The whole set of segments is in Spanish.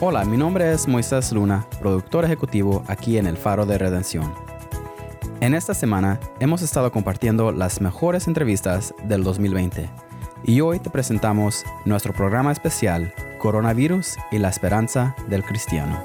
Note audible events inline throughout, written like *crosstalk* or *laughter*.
Hola, mi nombre es Moisés Luna, productor ejecutivo aquí en El Faro de Redención. En esta semana hemos estado compartiendo las mejores entrevistas del 2020 y hoy te presentamos nuestro programa especial Coronavirus y la esperanza del cristiano.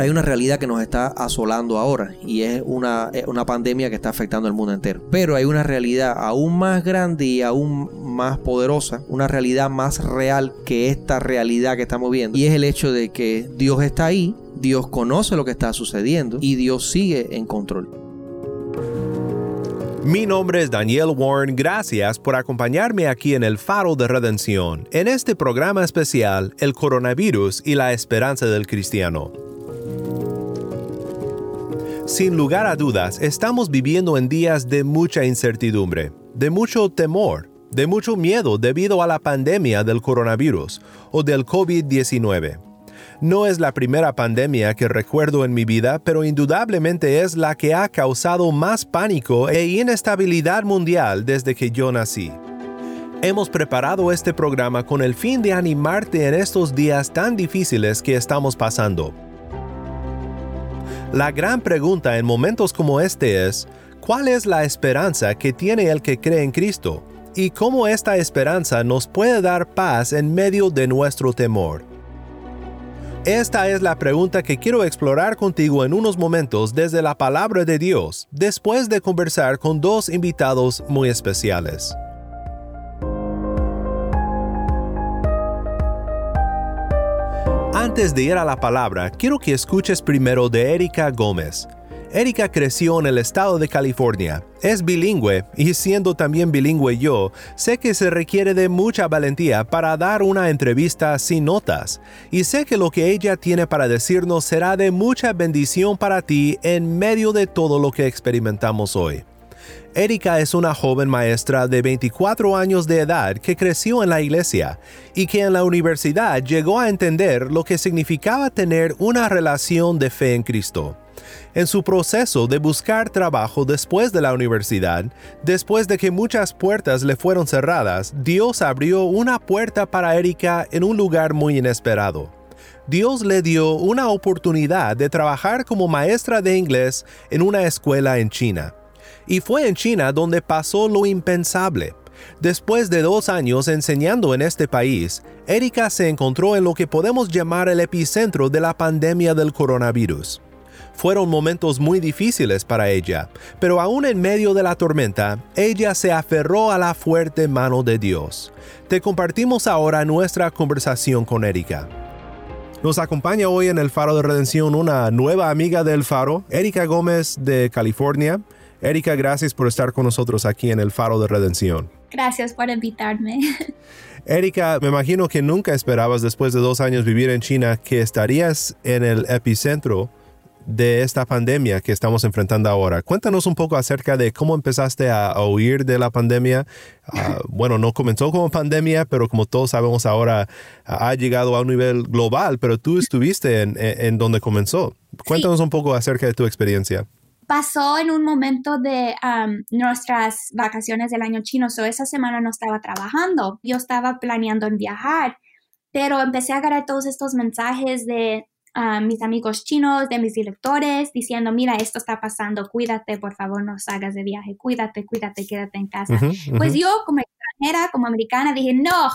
hay una realidad que nos está asolando ahora y es una, una pandemia que está afectando al mundo entero. Pero hay una realidad aún más grande y aún más poderosa, una realidad más real que esta realidad que estamos viendo. Y es el hecho de que Dios está ahí, Dios conoce lo que está sucediendo y Dios sigue en control. Mi nombre es Daniel Warren, gracias por acompañarme aquí en el Faro de Redención, en este programa especial, El coronavirus y la esperanza del cristiano. Sin lugar a dudas, estamos viviendo en días de mucha incertidumbre, de mucho temor, de mucho miedo debido a la pandemia del coronavirus o del COVID-19. No es la primera pandemia que recuerdo en mi vida, pero indudablemente es la que ha causado más pánico e inestabilidad mundial desde que yo nací. Hemos preparado este programa con el fin de animarte en estos días tan difíciles que estamos pasando la gran pregunta en momentos como este es, ¿cuál es la esperanza que tiene el que cree en Cristo? ¿Y cómo esta esperanza nos puede dar paz en medio de nuestro temor? Esta es la pregunta que quiero explorar contigo en unos momentos desde la palabra de Dios, después de conversar con dos invitados muy especiales. Antes de ir a la palabra, quiero que escuches primero de Erika Gómez. Erika creció en el estado de California, es bilingüe y siendo también bilingüe yo, sé que se requiere de mucha valentía para dar una entrevista sin notas y sé que lo que ella tiene para decirnos será de mucha bendición para ti en medio de todo lo que experimentamos hoy. Erika es una joven maestra de 24 años de edad que creció en la iglesia y que en la universidad llegó a entender lo que significaba tener una relación de fe en Cristo. En su proceso de buscar trabajo después de la universidad, después de que muchas puertas le fueron cerradas, Dios abrió una puerta para Erika en un lugar muy inesperado. Dios le dio una oportunidad de trabajar como maestra de inglés en una escuela en China. Y fue en China donde pasó lo impensable. Después de dos años enseñando en este país, Erika se encontró en lo que podemos llamar el epicentro de la pandemia del coronavirus. Fueron momentos muy difíciles para ella, pero aún en medio de la tormenta, ella se aferró a la fuerte mano de Dios. Te compartimos ahora nuestra conversación con Erika. Nos acompaña hoy en el Faro de Redención una nueva amiga del Faro, Erika Gómez de California. Erika, gracias por estar con nosotros aquí en el Faro de Redención. Gracias por invitarme. *laughs* Erika, me imagino que nunca esperabas después de dos años vivir en China que estarías en el epicentro de esta pandemia que estamos enfrentando ahora. Cuéntanos un poco acerca de cómo empezaste a, huir de la pandemia. Ah, *laughs* bueno, no comenzó como pandemia, pero como todos sabemos ahora ha llegado a un nivel global, pero tú estuviste en, donde comenzó. Cuéntanos un poco acerca de tu experiencia pasó en un momento de nuestras vacaciones del año chino, so esa semana no estaba trabajando, yo estaba planeando en viajar, pero empecé a agarrar todos estos mensajes de mis amigos chinos, de mis directores, diciendo, mira, esto está pasando, cuídate, por favor, no salgas de viaje, cuídate, cuídate, quédate en casa. Pues yo como extranjera, como americana, dije, no,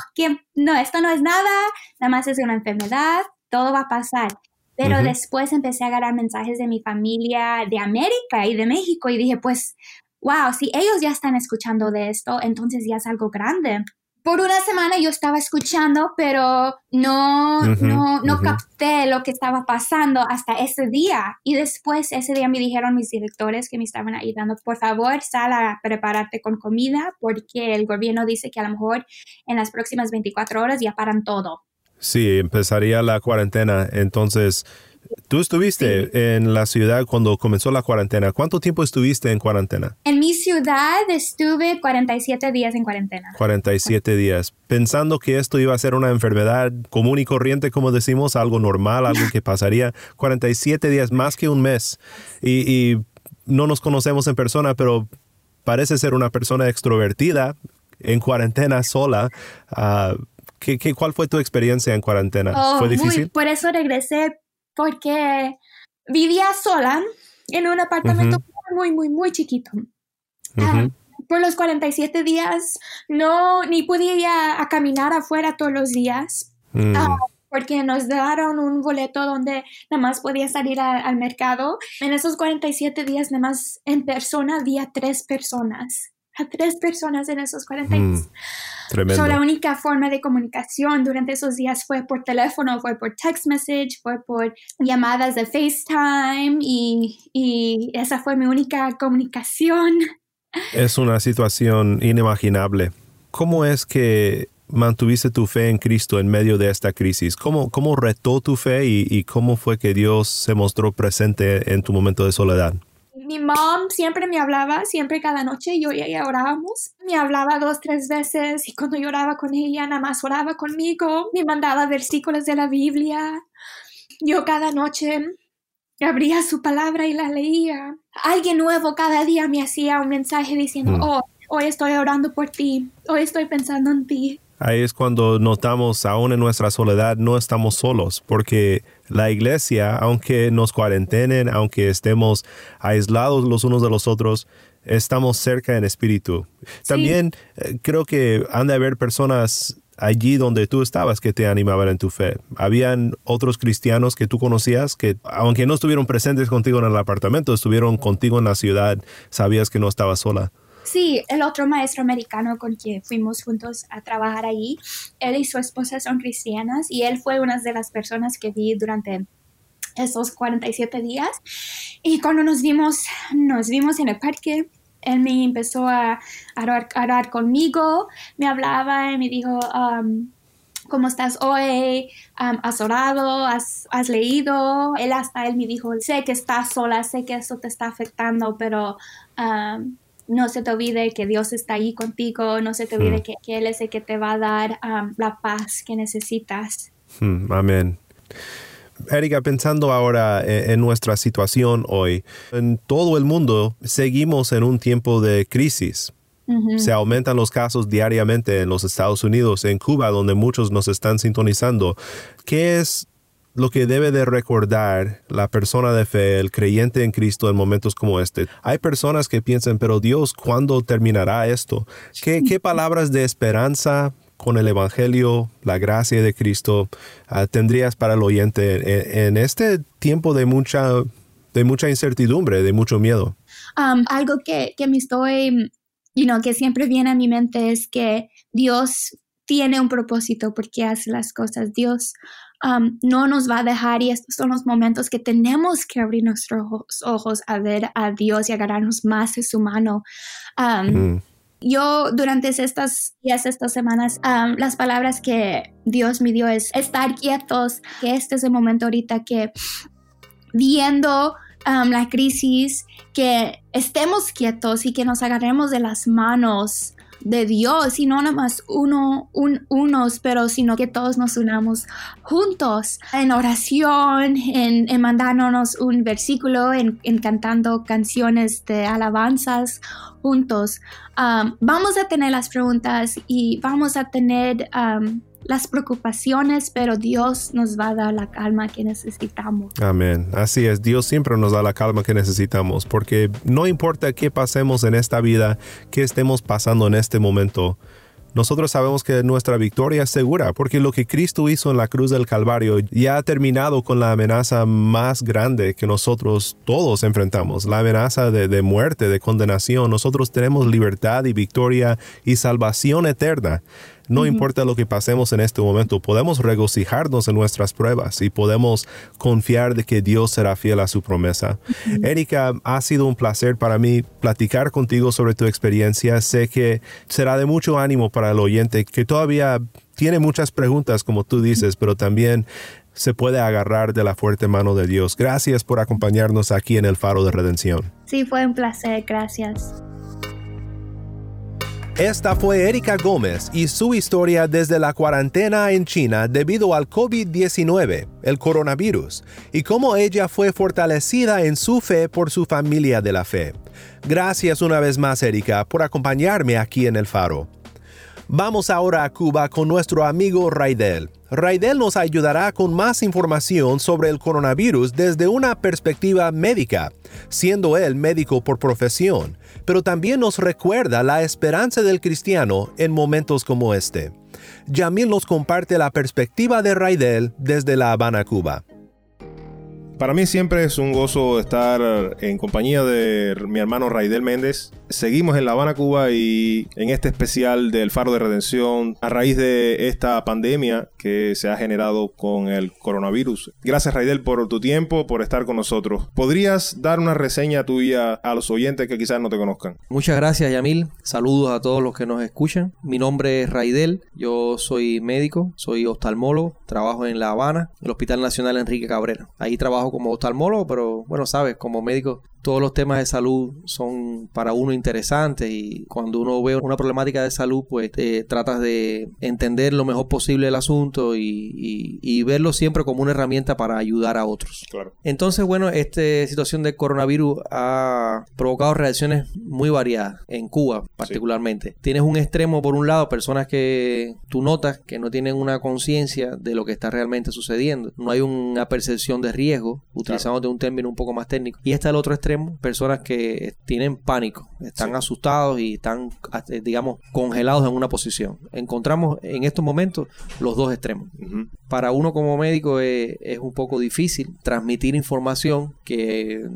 no, esto no es nada, nada más es una enfermedad, todo va a pasar. Pero después empecé a agarrar mensajes de mi familia de América y de México y dije, pues, wow, si ellos ya están escuchando de esto, entonces ya es algo grande. Por una semana yo estaba escuchando, pero no, no, no capté lo que estaba pasando hasta ese día. Y después ese día me dijeron mis directores que me estaban ayudando, por favor, sal a prepararte con comida porque el gobierno dice que a lo mejor en las próximas 24 horas ya paran todo. Sí, empezaría la cuarentena. Entonces, tú estuviste en la ciudad cuando comenzó la cuarentena. ¿Cuánto tiempo estuviste en cuarentena? En mi ciudad estuve 47 días en cuarentena. 47 días. Pensando que esto iba a ser una enfermedad común y corriente, como decimos, algo normal, algo que pasaría. 47 días, más que un mes. Y, y no nos conocemos en persona, pero parece ser una persona extrovertida en cuarentena sola. Uh, ¿qué, qué, cuál fue tu experiencia en cuarentena? Oh, ¿Fue difícil? Muy, por eso regresé, porque vivía sola en un apartamento muy, muy, muy chiquito. Uh -huh. uh, por los 47 días no ni podía a caminar afuera todos los días mm. uh, porque nos daron un boleto donde nada más podía salir a, al mercado. En esos 47 días nada más en persona había tres personas. A tres personas en esos 40 días. Mm. Tremendo. So, la única forma de comunicación durante esos días fue por teléfono, fue por text message, fue por llamadas de FaceTime y, y esa fue mi única comunicación. Es una situación inimaginable. ¿Cómo es que mantuviste tu fe en Cristo en medio de esta crisis? ¿Cómo, cómo retó tu fe y, y cómo fue que Dios se mostró presente en tu momento de soledad? Mi mom siempre me hablaba, siempre cada noche yo y ella orábamos. Me hablaba dos, tres veces y cuando yo oraba con ella, nada más oraba conmigo. Me mandaba versículos de la Biblia. Yo cada noche abría su palabra y la leía. Alguien nuevo cada día me hacía un mensaje diciendo, mm. oh, hoy estoy orando por ti, hoy estoy pensando en ti. Ahí es cuando notamos, aún en nuestra soledad, no estamos solos, porque la iglesia, aunque nos cuarentenen, aunque estemos aislados los unos de los otros, estamos cerca en espíritu. Sí. También eh, creo que han de haber personas allí donde tú estabas que te animaban en tu fe. Habían otros cristianos que tú conocías que, aunque no estuvieron presentes contigo en el apartamento, estuvieron contigo en la ciudad, sabías que no estabas sola. Sí, el otro maestro americano con quien fuimos juntos a trabajar allí, él y su esposa son cristianas y él fue una de las personas que vi durante esos 47 días. Y cuando nos vimos, nos vimos en el parque, él me empezó a, orar conmigo, me hablaba y me dijo, um, ¿cómo estás hoy? Um, ¿Has orado? ¿Has, ¿Has, leído? Él hasta él me dijo, sé que estás sola, sé que eso te está afectando, pero... Um, no se te olvide que Dios está ahí contigo, no se te olvide mm. que, que, Él es el que te va a dar um, la paz que necesitas. Mm, amén. Erika, pensando ahora en, en, nuestra situación hoy, en todo el mundo seguimos en un tiempo de crisis. Uh -huh. Se aumentan los casos diariamente en los Estados Unidos, en Cuba, donde muchos nos están sintonizando. ¿Qué es lo que debe de recordar la persona de fe, el creyente en Cristo en momentos como este. Hay personas que piensan, pero Dios, ¿cuándo terminará esto? ¿Qué, qué palabras de esperanza con el Evangelio, la gracia de Cristo, uh, tendrías para el oyente en, en, este tiempo de mucha, de mucha incertidumbre, de mucho miedo? Um, algo que, que me estoy, you know, que siempre viene a mi mente es que Dios tiene un propósito porque hace las cosas. Dios um, no nos va a dejar y estos son los momentos que tenemos que abrir nuestros ojos a ver a Dios y agarrarnos más de su mano. Um, mm. Yo durante estas días, estas semanas, um, las palabras que Dios me dio es estar quietos, que este es el momento ahorita que viendo um, la crisis, que estemos quietos y que nos agarremos de las manos de Dios y no nada más uno, un, unos, pero sino que todos nos unamos juntos en oración, en, en mandándonos un versículo, en, en, cantando canciones de alabanzas juntos. Um, vamos a tener las preguntas y vamos a tener um, las preocupaciones, pero Dios nos va a dar la calma que necesitamos. Amén. Así es, Dios siempre nos da la calma que necesitamos, porque no importa qué pasemos en esta vida, qué estemos pasando en este momento, nosotros sabemos que nuestra victoria es segura, porque lo que Cristo hizo en la cruz del Calvario ya ha terminado con la amenaza más grande que nosotros todos enfrentamos, la amenaza de, de muerte, de condenación. Nosotros tenemos libertad y victoria y salvación eterna. No uh -huh. importa lo que pasemos en este momento, podemos regocijarnos en nuestras pruebas y podemos confiar de que Dios será fiel a su promesa. Uh -huh. Erika, ha sido un placer para mí platicar contigo sobre tu experiencia. Sé que será de mucho ánimo para el oyente que todavía tiene muchas preguntas, como tú dices, pero también se puede agarrar de la fuerte mano de Dios. Gracias por acompañarnos aquí en el Faro de Redención. Sí, fue un placer. Gracias. Esta fue Erika Gómez y su historia desde la cuarentena en China debido al COVID-19, el coronavirus, y cómo ella fue fortalecida en su fe por su familia de la fe. Gracias una vez más, Erika, por acompañarme aquí en el faro. Vamos ahora a Cuba con nuestro amigo Raidel. Raidel nos ayudará con más información sobre el coronavirus desde una perspectiva médica, siendo él médico por profesión, pero también nos recuerda la esperanza del cristiano en momentos como este. Yamil nos comparte la perspectiva de Raidel desde La Habana, Cuba. Para mí siempre es un gozo estar en compañía de mi hermano Raidel Méndez. Seguimos en La Habana, Cuba y en este especial del Faro de Redención a raíz de esta pandemia que se ha generado con el coronavirus. Gracias Raidel por tu tiempo, por estar con nosotros. ¿Podrías dar una reseña tuya a los oyentes que quizás no te conozcan? Muchas gracias Yamil. Saludos a todos los que nos escuchan. Mi nombre es Raidel. Yo soy médico, soy oftalmólogo, trabajo en La Habana, el Hospital Nacional Enrique Cabrera. Ahí trabajo como oftalmólogo, pero bueno, sabes, como médico todos los temas de salud son para uno interesantes y cuando uno ve una problemática de salud, pues eh, tratas de entender lo mejor posible el asunto y, verlo siempre como una herramienta para ayudar a otros. Claro. Entonces, bueno, esta situación de coronavirus ha provocado reacciones muy variadas en Cuba particularmente. Tienes un extremo por un lado, personas que tú notas que no tienen una conciencia de lo que está realmente sucediendo. No hay una percepción de riesgo, utilizándote un término un poco más técnico. Y está el otro extremo personas que tienen pánico, están asustados y están, eh, digamos, congelados en una posición. Encontramos en estos momentos los dos extremos. Para uno como médico es, es un poco difícil transmitir información que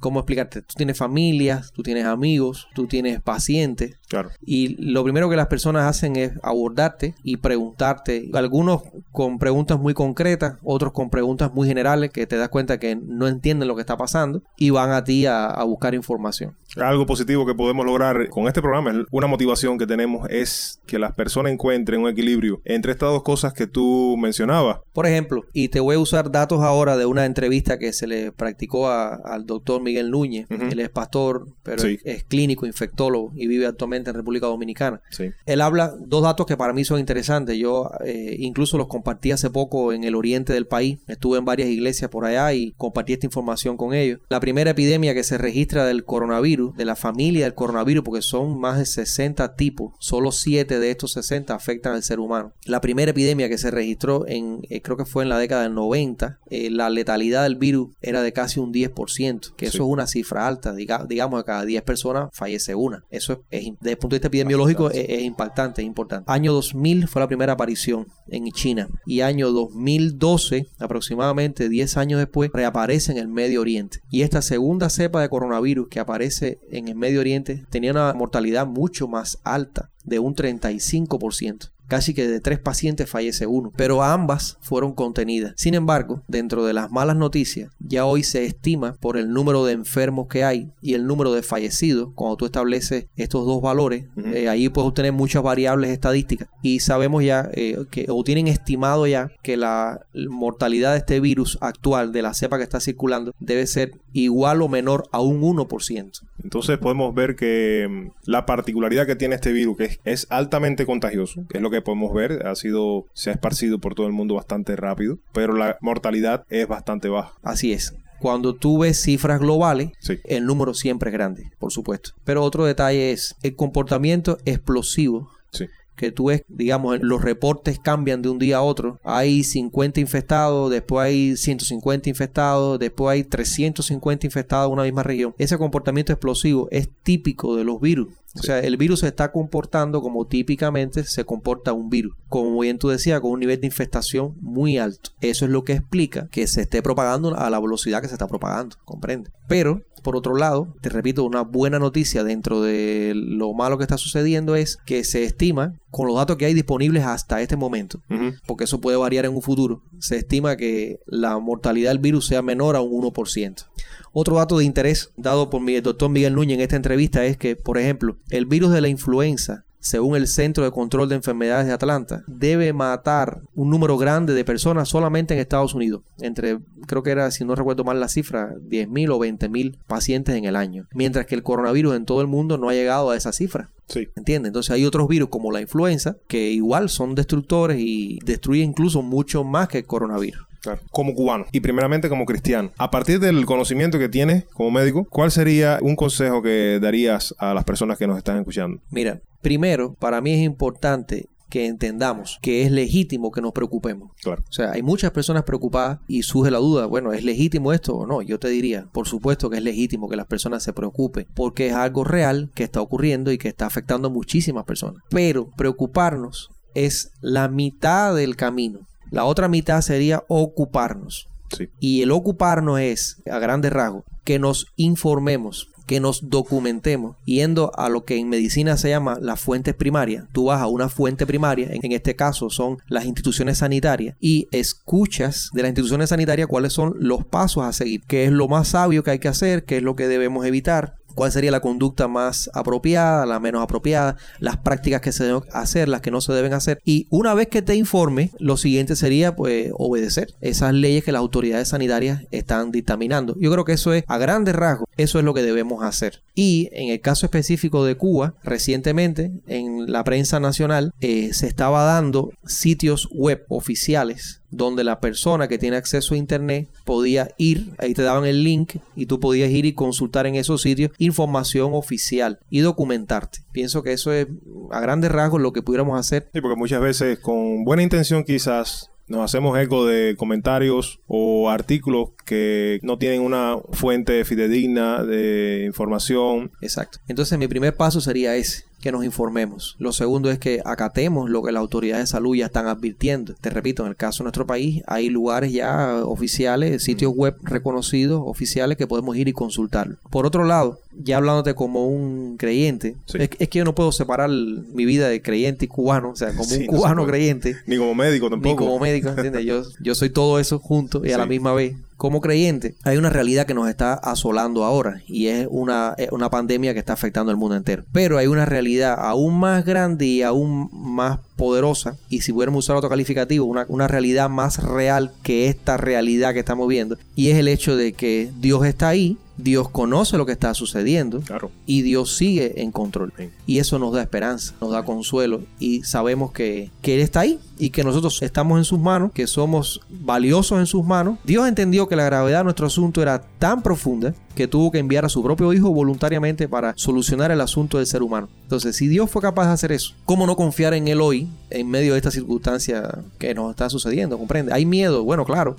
¿cómo explicarte? Tú tienes familias, tú tienes amigos, tú tienes pacientes. Claro. Y lo primero que las personas hacen es abordarte y preguntarte. Algunos con preguntas muy concretas, otros con preguntas muy generales que te das cuenta que no entienden lo que está pasando y van a ti a, buscar información. Algo positivo que podemos lograr con este programa, una motivación que tenemos es que las personas encuentren un equilibrio entre estas dos cosas que tú mencionabas. Por ejemplo, y te voy a usar datos ahora de una entrevista que se le practicó al doctor Miguel Núñez. Él es pastor, pero es, clínico, infectólogo y vive actualmente en República Dominicana. Él habla dos datos que para mí son interesantes. Yo eh, incluso los compartí hace poco en el oriente del país. Estuve en varias iglesias por allá y compartí esta información con ellos. La primera epidemia que se registra del coronavirus, de la familia del coronavirus, porque son más de 60 tipos, solo 7 de estos 60 afectan al ser humano. La primera epidemia que se registró en, eh, creo que fue en la década del 90, eh, la letalidad del virus era de casi un 10%, que eso es una cifra alta. digamos, que cada 10 personas fallece una. Eso es, desde el punto de vista epidemiológico es, impactante, es importante. Año 2000 fue la primera aparición en China y año 2012, aproximadamente 10 años después, reaparece en el Medio Oriente. Y esta segunda cepa de coronavirus que aparece en el Medio Oriente tenía una mortalidad mucho más alta, de un 35% casi que de tres pacientes fallece uno, pero ambas fueron contenidas. Sin embargo, dentro de las malas noticias, ya hoy se estima por el número de enfermos que hay y el número de fallecidos, cuando tú estableces estos dos valores, eh, ahí puedes obtener muchas variables estadísticas y sabemos ya eh, que, o tienen estimado ya que la mortalidad de este virus actual, de la cepa que está circulando, debe ser igual o menor a un 1%. Entonces podemos ver que mm, la particularidad que tiene este virus, que es, es altamente contagioso, que es lo que podemos ver, ha sido, se ha esparcido por todo el mundo bastante rápido, pero la mortalidad es bastante baja. Así es. Cuando tú ves cifras globales, el número siempre es grande, por supuesto. Pero otro detalle es el comportamiento explosivo sí que tú ves, digamos, los reportes cambian de un día a otro. Hay 50 infectados, después hay 150 infectados, después hay 350 infectados en una misma región. Ese comportamiento explosivo es típico de los virus. O sea, el virus se está comportando como típicamente se comporta un virus. Como bien tú decías, con un nivel de infestación muy alto. Eso es lo que explica que se esté propagando a la velocidad que se está propagando. ¿Comprende? Pero por otro lado, te repito, una buena noticia dentro de lo malo que está sucediendo es que se estima, con los datos que hay disponibles hasta este momento, porque eso puede variar en un futuro, se estima que la mortalidad del virus sea menor a un 1%. Otro dato de interés dado por el doctor Miguel Núñez en esta entrevista es que, por ejemplo, el virus de la influenza según el Centro de Control de Enfermedades de Atlanta, debe matar un número grande de personas solamente en Estados Unidos. Entre, creo que era, si no recuerdo mal la cifra, 10.000 o 20.000 pacientes en el año. Mientras que el coronavirus en todo el mundo no ha llegado a esa cifra. Sí. ¿Entiendes? Entonces hay otros virus como la influenza que igual son destructores y destruyen incluso mucho más que el coronavirus. Claro. Como cubano y primeramente como cristiano. A partir del conocimiento que tienes como médico, ¿cuál sería un consejo que darías a las personas que nos están escuchando? Mira, primero, para mí es importante que entendamos que es legítimo que nos preocupemos. Claro. O sea, hay muchas personas preocupadas y surge la duda, bueno, ¿es legítimo esto o no? Yo te diría, por supuesto que es legítimo que las personas se preocupen, porque es algo real que está ocurriendo y que está afectando a muchísimas personas. Pero preocuparnos es la mitad del camino. La otra mitad sería ocuparnos. Sí. Y el ocuparnos es, a grandes rasgos, que nos informemos, que nos documentemos, yendo a lo que en medicina se llama las fuentes primarias. Tú vas a una fuente primaria, en este caso son las instituciones sanitarias, y escuchas de las instituciones sanitarias cuáles son los pasos a seguir, qué es lo más sabio que hay que hacer, qué es lo que debemos evitar, cuál sería la conducta más apropiada, la menos apropiada, las prácticas que se deben hacer, las que no se deben hacer. Y una vez que te informe, lo siguiente sería pues obedecer esas leyes que las autoridades sanitarias están dictaminando. Yo creo que eso es a grandes rasgos, eso es lo que debemos hacer. Y en el caso específico de Cuba, recientemente en la prensa nacional eh, se estaba dando sitios web oficiales donde la persona que tiene acceso a internet podía ir, ahí te daban el link y tú podías ir y consultar en esos sitios información oficial y documentarte. Pienso que eso es a grandes rasgos lo que pudiéramos hacer. Sí, porque muchas veces con buena intención quizás nos hacemos eco de comentarios o artículos que no tienen una fuente fidedigna de información. Exacto. Entonces mi primer paso sería ese que nos informemos. Lo segundo es que acatemos lo que las autoridades de salud ya están advirtiendo. Te repito, en el caso de nuestro país hay lugares ya oficiales, sitios web reconocidos, oficiales, que podemos ir y consultar. Por otro lado, ya hablándote como un creyente, Sí. es, es que yo no puedo separar mi vida de creyente y cubano, o sea, como *laughs* Sí, un cubano creyente, Ni como médico tampoco. ni como médico, ¿entiendes? Yo, yo soy todo eso junto y a la misma vez. Como creyente, hay una realidad que nos está asolando ahora y es una, una pandemia que está afectando al mundo entero. Pero hay una realidad aún más grande y aún más poderosa, y si pudiéramos usar otro calificativo, una, una realidad más real que esta realidad que estamos viendo, y es el hecho de que Dios está ahí, Dios conoce lo que está sucediendo, Claro. y Dios sigue en control. Sí. Y eso nos da esperanza, nos da consuelo y sabemos que, que Él está ahí y que nosotros estamos en sus manos, que somos valiosos en sus manos. Dios entendió que la gravedad de nuestro asunto era tan profunda que tuvo que enviar a su propio hijo voluntariamente para solucionar el asunto del ser humano. Entonces, si Dios fue capaz de hacer eso, ¿cómo no confiar en Él hoy en medio de esta circunstancia que nos está sucediendo? ¿Comprende? Hay miedo, bueno, claro,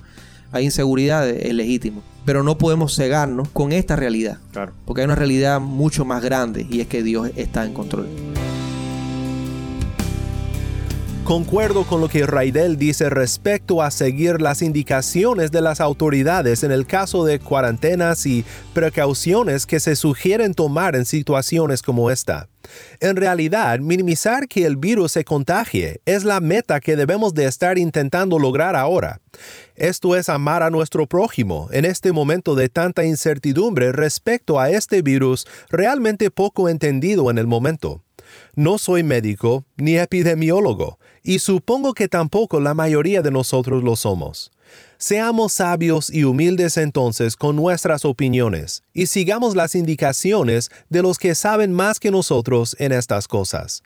hay inseguridad, es legítimo, pero no podemos cegarnos con esta realidad. Claro. Porque hay una realidad mucho más grande y es que Dios está en control. Concuerdo con lo que Raidel dice respecto a seguir las indicaciones de las autoridades en el caso de cuarentenas y precauciones que se sugieren tomar en situaciones como esta. En realidad, minimizar que el virus se contagie es la meta que debemos de estar intentando lograr ahora. Esto es amar a nuestro prójimo en este momento de tanta incertidumbre respecto a este virus realmente poco entendido en el momento. No soy médico ni epidemiólogo, y supongo que tampoco la mayoría de nosotros lo somos. Seamos sabios y humildes entonces con nuestras opiniones, y sigamos las indicaciones de los que saben más que nosotros en estas cosas.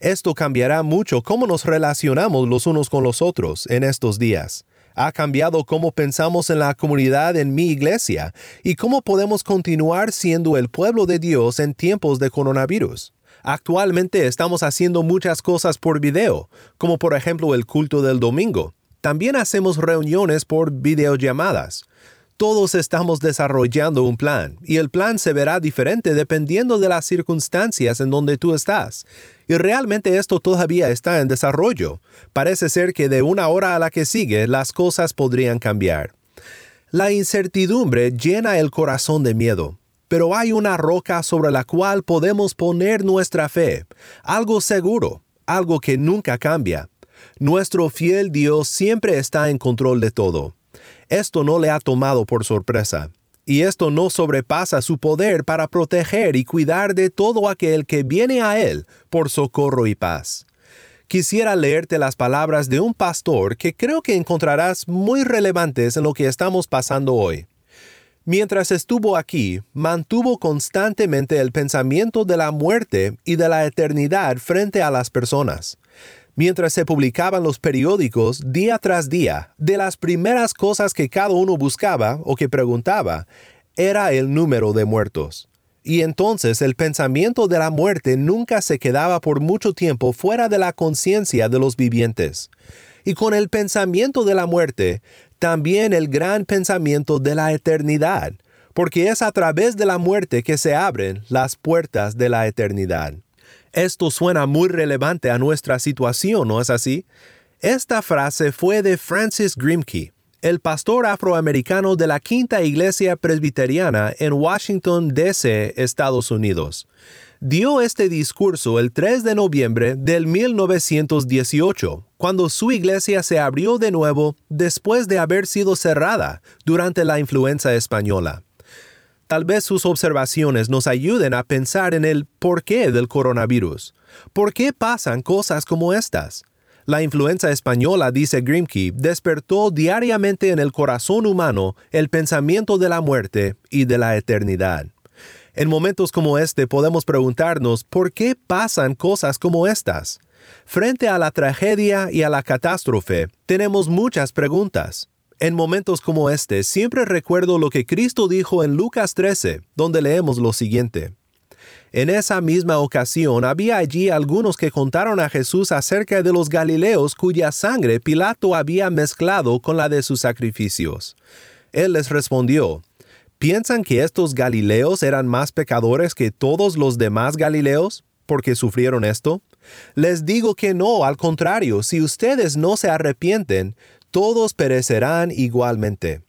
Esto cambiará mucho cómo nos relacionamos los unos con los otros en estos días. Ha cambiado cómo pensamos en la comunidad en mi iglesia y cómo podemos continuar siendo el pueblo de Dios en tiempos de coronavirus. Actualmente estamos haciendo muchas cosas por video, como por ejemplo el culto del domingo. También hacemos reuniones por videollamadas. Todos estamos desarrollando un plan y el plan se verá diferente dependiendo de las circunstancias en donde tú estás. Y realmente esto todavía está en desarrollo. Parece ser que de una hora a la que sigue las cosas podrían cambiar. La incertidumbre llena el corazón de miedo, pero hay una roca sobre la cual podemos poner nuestra fe, algo seguro, algo que nunca cambia. Nuestro fiel Dios siempre está en control de todo. Esto no le ha tomado por sorpresa, y esto no sobrepasa su poder para proteger y cuidar de todo aquel que viene a Él por socorro y paz. Quisiera leerte las palabras de un pastor que creo que encontrarás muy relevantes en lo que estamos pasando hoy. Mientras estuvo aquí, mantuvo constantemente el pensamiento de la muerte y de la eternidad frente a las personas. Mientras se publicaban los periódicos día tras día, de las primeras cosas que cada uno buscaba o que preguntaba era el número de muertos. Y entonces el pensamiento de la muerte nunca se quedaba por mucho tiempo fuera de la conciencia de los vivientes. Y con el pensamiento de la muerte, también el gran pensamiento de la eternidad, porque es a través de la muerte que se abren las puertas de la eternidad. Esto suena muy relevante a nuestra situación, ¿no es así? Esta frase fue de Francis Grimke, el pastor afroamericano de la Quinta Iglesia Presbiteriana en Washington, D.C., Estados Unidos. Dio este discurso el 3 de noviembre del 1918, cuando su iglesia se abrió de nuevo después de haber sido cerrada durante la influenza española. Tal vez sus observaciones nos ayuden a pensar en el porqué del coronavirus. ¿Por qué pasan cosas como estas? La influenza española, dice Grimke, despertó diariamente en el corazón humano el pensamiento de la muerte y de la eternidad. En momentos como este podemos preguntarnos por qué pasan cosas como estas. Frente a la tragedia y a la catástrofe, tenemos muchas preguntas. En momentos como este, siempre recuerdo lo que Cristo dijo en Lucas 13, donde leemos lo siguiente. En esa misma ocasión había allí algunos que contaron a Jesús acerca de los Galileos cuya sangre Pilato había mezclado con la de sus sacrificios. Él les respondió, ¿Piensan que estos Galileos eran más pecadores que todos los demás Galileos porque sufrieron esto? Les digo que no, al contrario, si ustedes no se arrepienten, todos perecerán igualmente.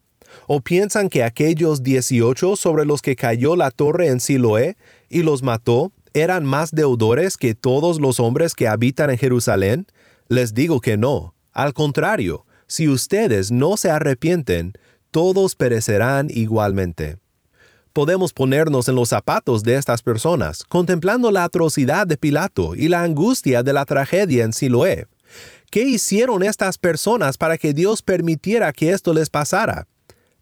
¿O piensan que aquellos dieciocho sobre los que cayó la torre en Siloé y los mató eran más deudores que todos los hombres que habitan en Jerusalén? Les digo que no. Al contrario, si ustedes no se arrepienten, todos perecerán igualmente. Podemos ponernos en los zapatos de estas personas, contemplando la atrocidad de Pilato y la angustia de la tragedia en Siloé. ¿Qué hicieron estas personas para que Dios permitiera que esto les pasara?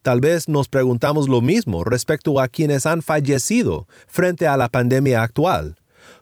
Tal vez nos preguntamos lo mismo respecto a quienes han fallecido frente a la pandemia actual.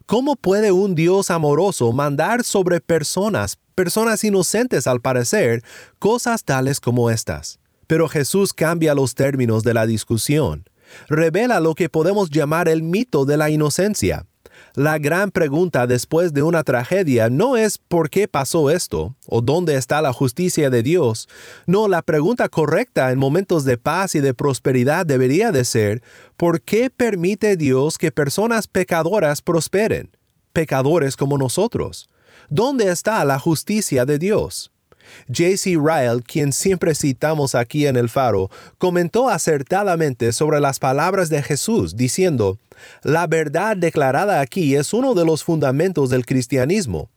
¿Cómo puede un Dios amoroso mandar sobre personas, personas inocentes al parecer, cosas tales como estas? Pero Jesús cambia los términos de la discusión. Revela lo que podemos llamar el mito de la inocencia. La gran pregunta después de una tragedia no es por qué pasó esto o dónde está la justicia de Dios. No, la pregunta correcta en momentos de paz y de prosperidad debería de ser ¿por qué permite Dios que personas pecadoras prosperen? Pecadores como nosotros. ¿Dónde está la justicia de Dios? J.C. Ryle, quien siempre citamos aquí en el faro, comentó acertadamente sobre las palabras de Jesús, diciendo, La verdad declarada aquí es uno de los fundamentos del cristianismo.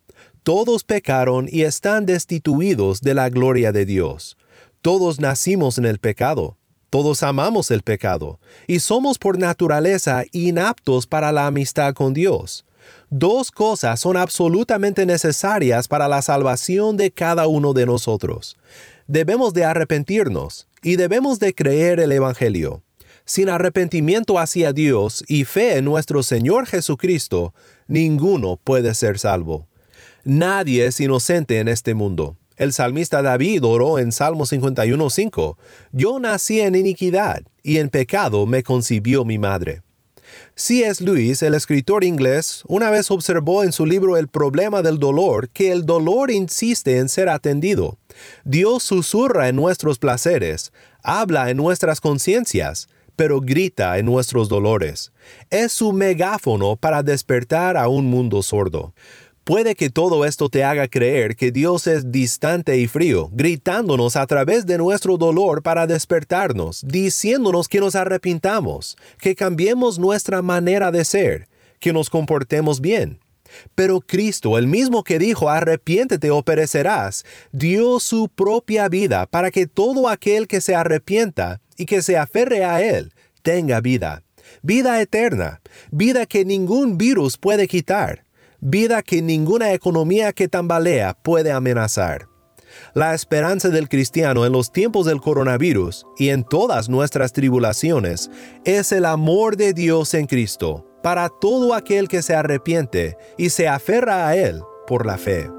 Todos pecaron y están destituidos de la gloria de Dios. Todos nacimos en el pecado. Todos amamos el pecado y somos por naturaleza inaptos para la amistad con Dios. Dos cosas son absolutamente necesarias para la salvación de cada uno de nosotros. Debemos de arrepentirnos y debemos de creer el Evangelio. Sin arrepentimiento hacia Dios y fe en nuestro Señor Jesucristo, ninguno puede ser salvo. Nadie es inocente en este mundo. El salmista David oró en Salmo 51.5, Yo nací en iniquidad, y en pecado me concibió mi madre. C.S. Lewis, el escritor inglés, una vez observó en su libro El problema del dolor que el dolor insiste en ser atendido. Dios susurra en nuestros placeres, habla en nuestras conciencias, pero grita en nuestros dolores. Es su megáfono para despertar a un mundo sordo. Puede que todo esto te haga creer que Dios es distante y frío, gritándonos a través de nuestro dolor para despertarnos, diciéndonos que nos arrepintamos, que cambiemos nuestra manera de ser, que nos comportemos bien. Pero Cristo, el mismo que dijo, arrepiéntete o perecerás, dio su propia vida para que todo aquel que se arrepienta y que se aferre a Él tenga vida. Vida eterna, vida que ningún virus puede quitar vida que ninguna economía que tambalea puede amenazar. La esperanza del cristiano en los tiempos del coronavirus y en todas nuestras tribulaciones es el amor de Dios en Cristo para todo aquel que se arrepiente y se aferra a Él por la fe.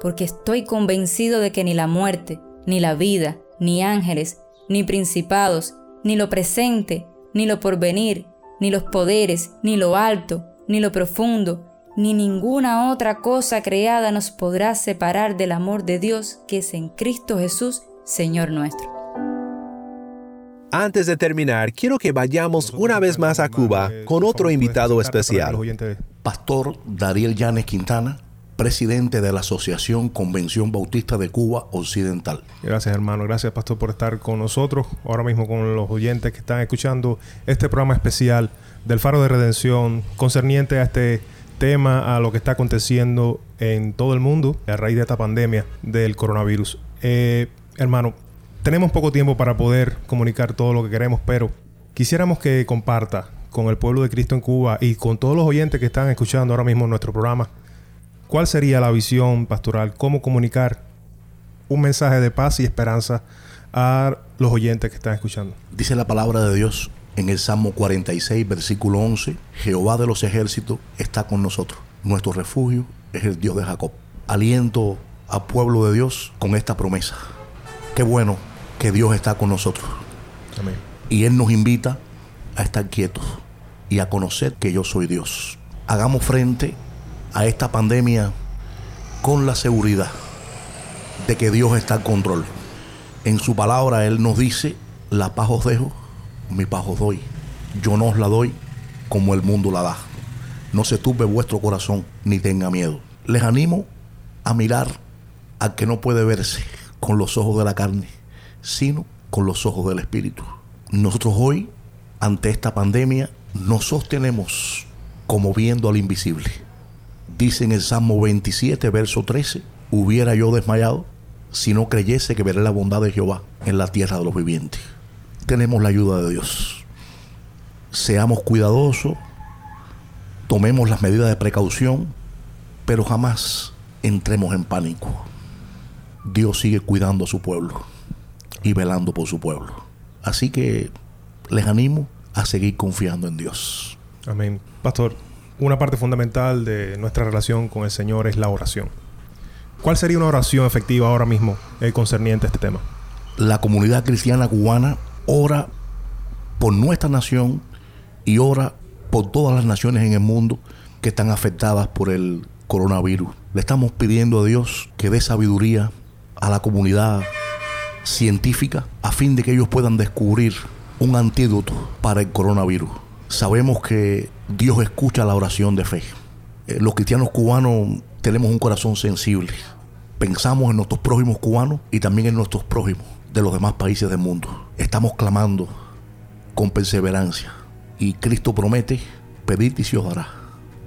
porque estoy convencido de que ni la muerte, ni la vida, ni ángeles, ni principados, ni lo presente, ni lo porvenir, ni los poderes, ni lo alto, ni lo profundo, ni ninguna otra cosa creada nos podrá separar del amor de Dios que es en Cristo Jesús, Señor nuestro. Antes de terminar, quiero que vayamos una vez más a Cuba con otro invitado especial. Pastor Dariel Llanes Quintana, presidente de la Asociación Convención Bautista de Cuba Occidental. Gracias hermano, gracias pastor por estar con nosotros, ahora mismo con los oyentes que están escuchando este programa especial del Faro de Redención concerniente a este tema, a lo que está aconteciendo en todo el mundo a raíz de esta pandemia del coronavirus. Eh, hermano, tenemos poco tiempo para poder comunicar todo lo que queremos, pero quisiéramos que comparta con el pueblo de Cristo en Cuba y con todos los oyentes que están escuchando ahora mismo nuestro programa ¿Cuál sería la visión pastoral? ¿Cómo comunicar un mensaje de paz y esperanza a los oyentes que están escuchando? Dice la palabra de Dios en el Salmo 46, versículo 11, Jehová de los ejércitos está con nosotros. Nuestro refugio es el Dios de Jacob. Aliento al pueblo de Dios con esta promesa. Qué bueno que Dios está con nosotros. Amén. Y Él nos invita a estar quietos y a conocer que yo soy Dios. Hagamos frente a esta pandemia con la seguridad de que Dios está en control. En su palabra Él nos dice, la paz os dejo, mi paz doy. Yo no os la doy como el mundo la da. No se turbe vuestro corazón ni tenga miedo. Les animo a mirar al que no puede verse con los ojos de la carne, sino con los ojos del Espíritu. Nosotros hoy, ante esta pandemia, nos sostenemos como viendo al invisible Dice en el Salmo 27, verso 13, hubiera yo desmayado si no creyese que veré la bondad de Jehová en la tierra de los vivientes. Tenemos la ayuda de Dios. Seamos cuidadosos, tomemos las medidas de precaución, pero jamás entremos en pánico. Dios sigue cuidando a su pueblo y velando por su pueblo. Así que les animo a seguir confiando en Dios. Amén. Pastor, una parte fundamental de nuestra relación con el Señor es la oración. ¿Cuál sería una oración efectiva ahora mismo eh, concerniente a este tema? La comunidad cristiana cubana ora por nuestra nación y ora por todas las naciones en el mundo que están afectadas por el coronavirus. Le estamos pidiendo a Dios que dé sabiduría a la comunidad científica a fin de que ellos puedan descubrir un antídoto para el coronavirus. Sabemos que Dios escucha la oración de fe. Eh, los cristianos cubanos tenemos un corazón sensible. Pensamos en nuestros prójimos cubanos y también en nuestros prójimos de los demás países del mundo. Estamos clamando con perseverancia. Y Cristo promete, pedid y se os dará.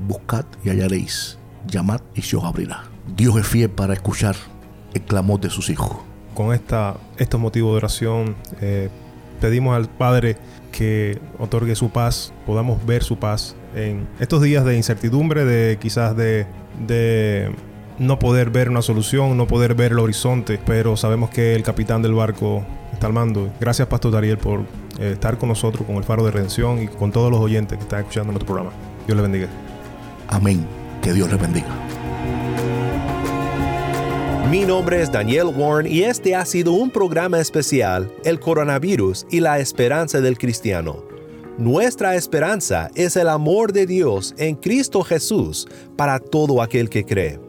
Buscad y hallaréis. Llamad y se os abrirá. Dios es fiel para escuchar el clamor de sus hijos. Con esta, estos motivos de oración, eh, pedimos al Padre que otorgue su paz, podamos ver su paz en estos días de incertidumbre, de quizás de, de no poder ver una solución, no poder ver el horizonte, pero sabemos que el capitán del barco está al mando. Gracias, Pastor Dariel, por eh, estar con nosotros, con el Faro de Redención y con todos los oyentes que están escuchando nuestro programa. Dios le bendiga. Amén. Que Dios le bendiga. Mi nombre es Daniel Warren y este ha sido un programa especial, El coronavirus y la esperanza del cristiano. Nuestra esperanza es el amor de Dios en Cristo Jesús para todo aquel que cree.